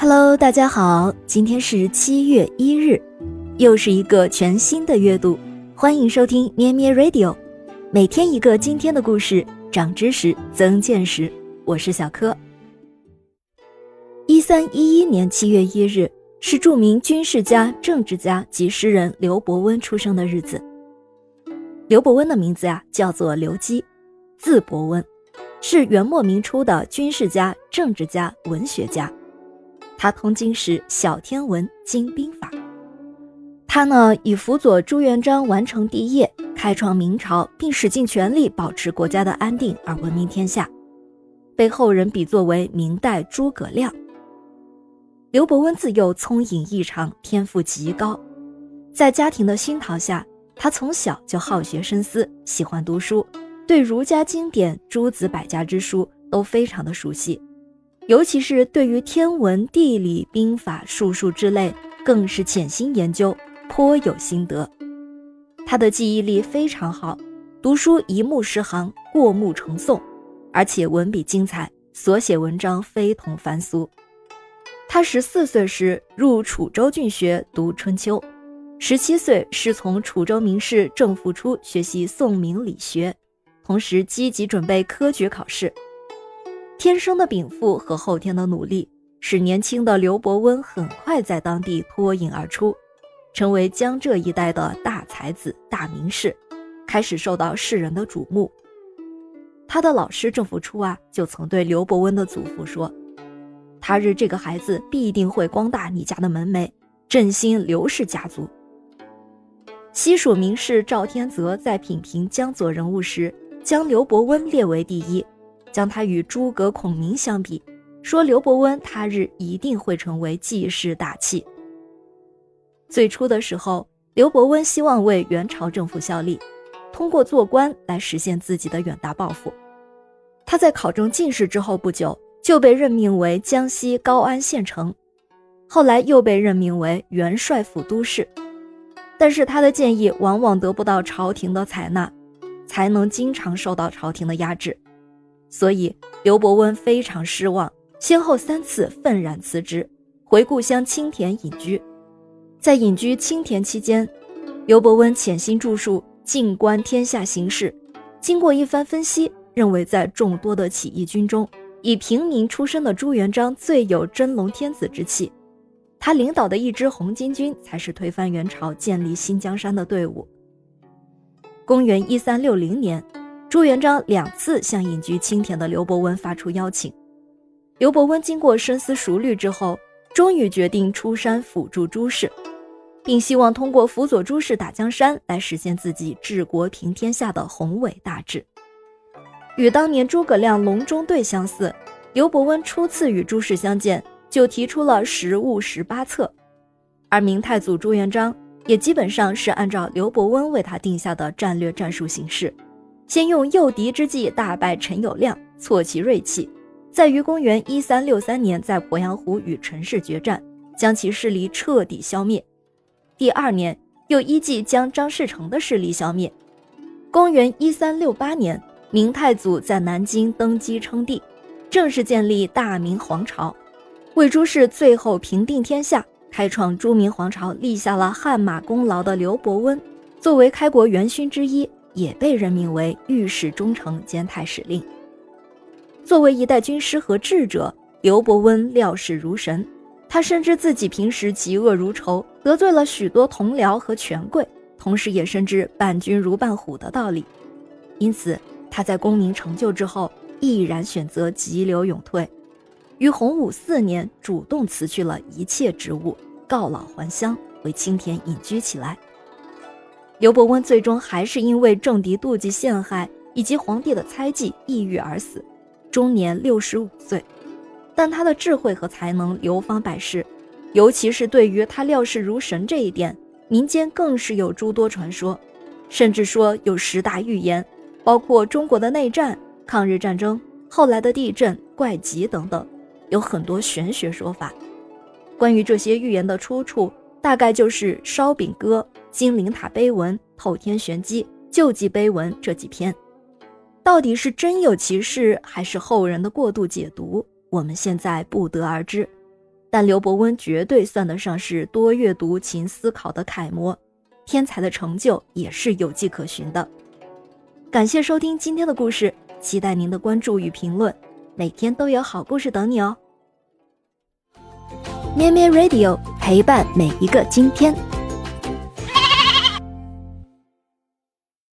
Hello，大家好，今天是七月一日，又是一个全新的月度，欢迎收听咩咩 Radio，每天一个今天的故事，长知识，增见识。我是小柯。一三一一年七月一日是著名军事家、政治家及诗人刘伯温出生的日子。刘伯温的名字呀，叫做刘基，字伯温。是元末明初的军事家、政治家、文学家。他通经史、晓天文、精兵法。他呢，以辅佐朱元璋完成帝业、开创明朝，并使尽全力保持国家的安定而闻名天下，被后人比作为明代诸葛亮。刘伯温自幼聪颖异常，天赋极高。在家庭的熏陶下，他从小就好学深思，喜欢读书。对儒家经典、诸子百家之书都非常的熟悉，尤其是对于天文、地理、兵法、术数之类，更是潜心研究，颇有心得。他的记忆力非常好，读书一目十行，过目成诵，而且文笔精彩，所写文章非同凡俗。他十四岁时入楚州郡学读《春秋》，十七岁师从楚州名士郑复初学习宋明理学。同时积极准备科举考试，天生的禀赋和后天的努力，使年轻的刘伯温很快在当地脱颖而出，成为江浙一带的大才子、大名士，开始受到世人的瞩目。他的老师郑复初啊，就曾对刘伯温的祖父说：“他日这个孩子必定会光大你家的门楣，振兴刘氏家族。”西蜀名士赵天泽在品评江左人物时。将刘伯温列为第一，将他与诸葛孔明相比，说刘伯温他日一定会成为济世大器。最初的时候，刘伯温希望为元朝政府效力，通过做官来实现自己的远大抱负。他在考中进士之后不久，就被任命为江西高安县丞，后来又被任命为元帅府都事。但是他的建议往往得不到朝廷的采纳。才能经常受到朝廷的压制，所以刘伯温非常失望，先后三次愤然辞职，回故乡青田隐居。在隐居青田期间，刘伯温潜心著述，静观天下形势。经过一番分析，认为在众多的起义军中，以平民出身的朱元璋最有真龙天子之气，他领导的一支红巾军才是推翻元朝、建立新江山的队伍。公元一三六零年，朱元璋两次向隐居青田的刘伯温发出邀请。刘伯温经过深思熟虑之后，终于决定出山辅助朱氏，并希望通过辅佐朱氏打江山来实现自己治国平天下的宏伟大志。与当年诸葛亮隆中对相似，刘伯温初次与朱氏相见就提出了十务十八策，而明太祖朱元璋。也基本上是按照刘伯温为他定下的战略战术行事，先用诱敌之计大败陈友谅，挫其锐气，再于公元一三六三年在鄱阳湖与陈氏决战，将其势力彻底消灭。第二年又依计将张士诚的势力消灭。公元一三六八年，明太祖在南京登基称帝，正式建立大明皇朝，为朱氏最后平定天下。开创朱明皇朝、立下了汗马功劳的刘伯温，作为开国元勋之一，也被任命为御史中丞兼太史令。作为一代军师和智者，刘伯温料事如神。他深知自己平时嫉恶如仇，得罪了许多同僚和权贵，同时也深知伴君如伴虎的道理。因此，他在功名成就之后，毅然选择急流勇退。于洪武四年，主动辞去了一切职务，告老还乡，回青田隐居起来。刘伯温最终还是因为政敌妒忌陷害以及皇帝的猜忌，抑郁而死，终年六十五岁。但他的智慧和才能流芳百世，尤其是对于他料事如神这一点，民间更是有诸多传说，甚至说有十大预言，包括中国的内战、抗日战争、后来的地震、怪疾等等。有很多玄学说法，关于这些预言的出处，大概就是《烧饼歌》《金陵塔碑文》《透天玄机》《救济碑文》这几篇。到底是真有其事，还是后人的过度解读，我们现在不得而知。但刘伯温绝对算得上是多阅读、勤思考的楷模，天才的成就也是有迹可循的。感谢收听今天的故事，期待您的关注与评论，每天都有好故事等你哦。咩咩 Radio 陪伴每一个今天。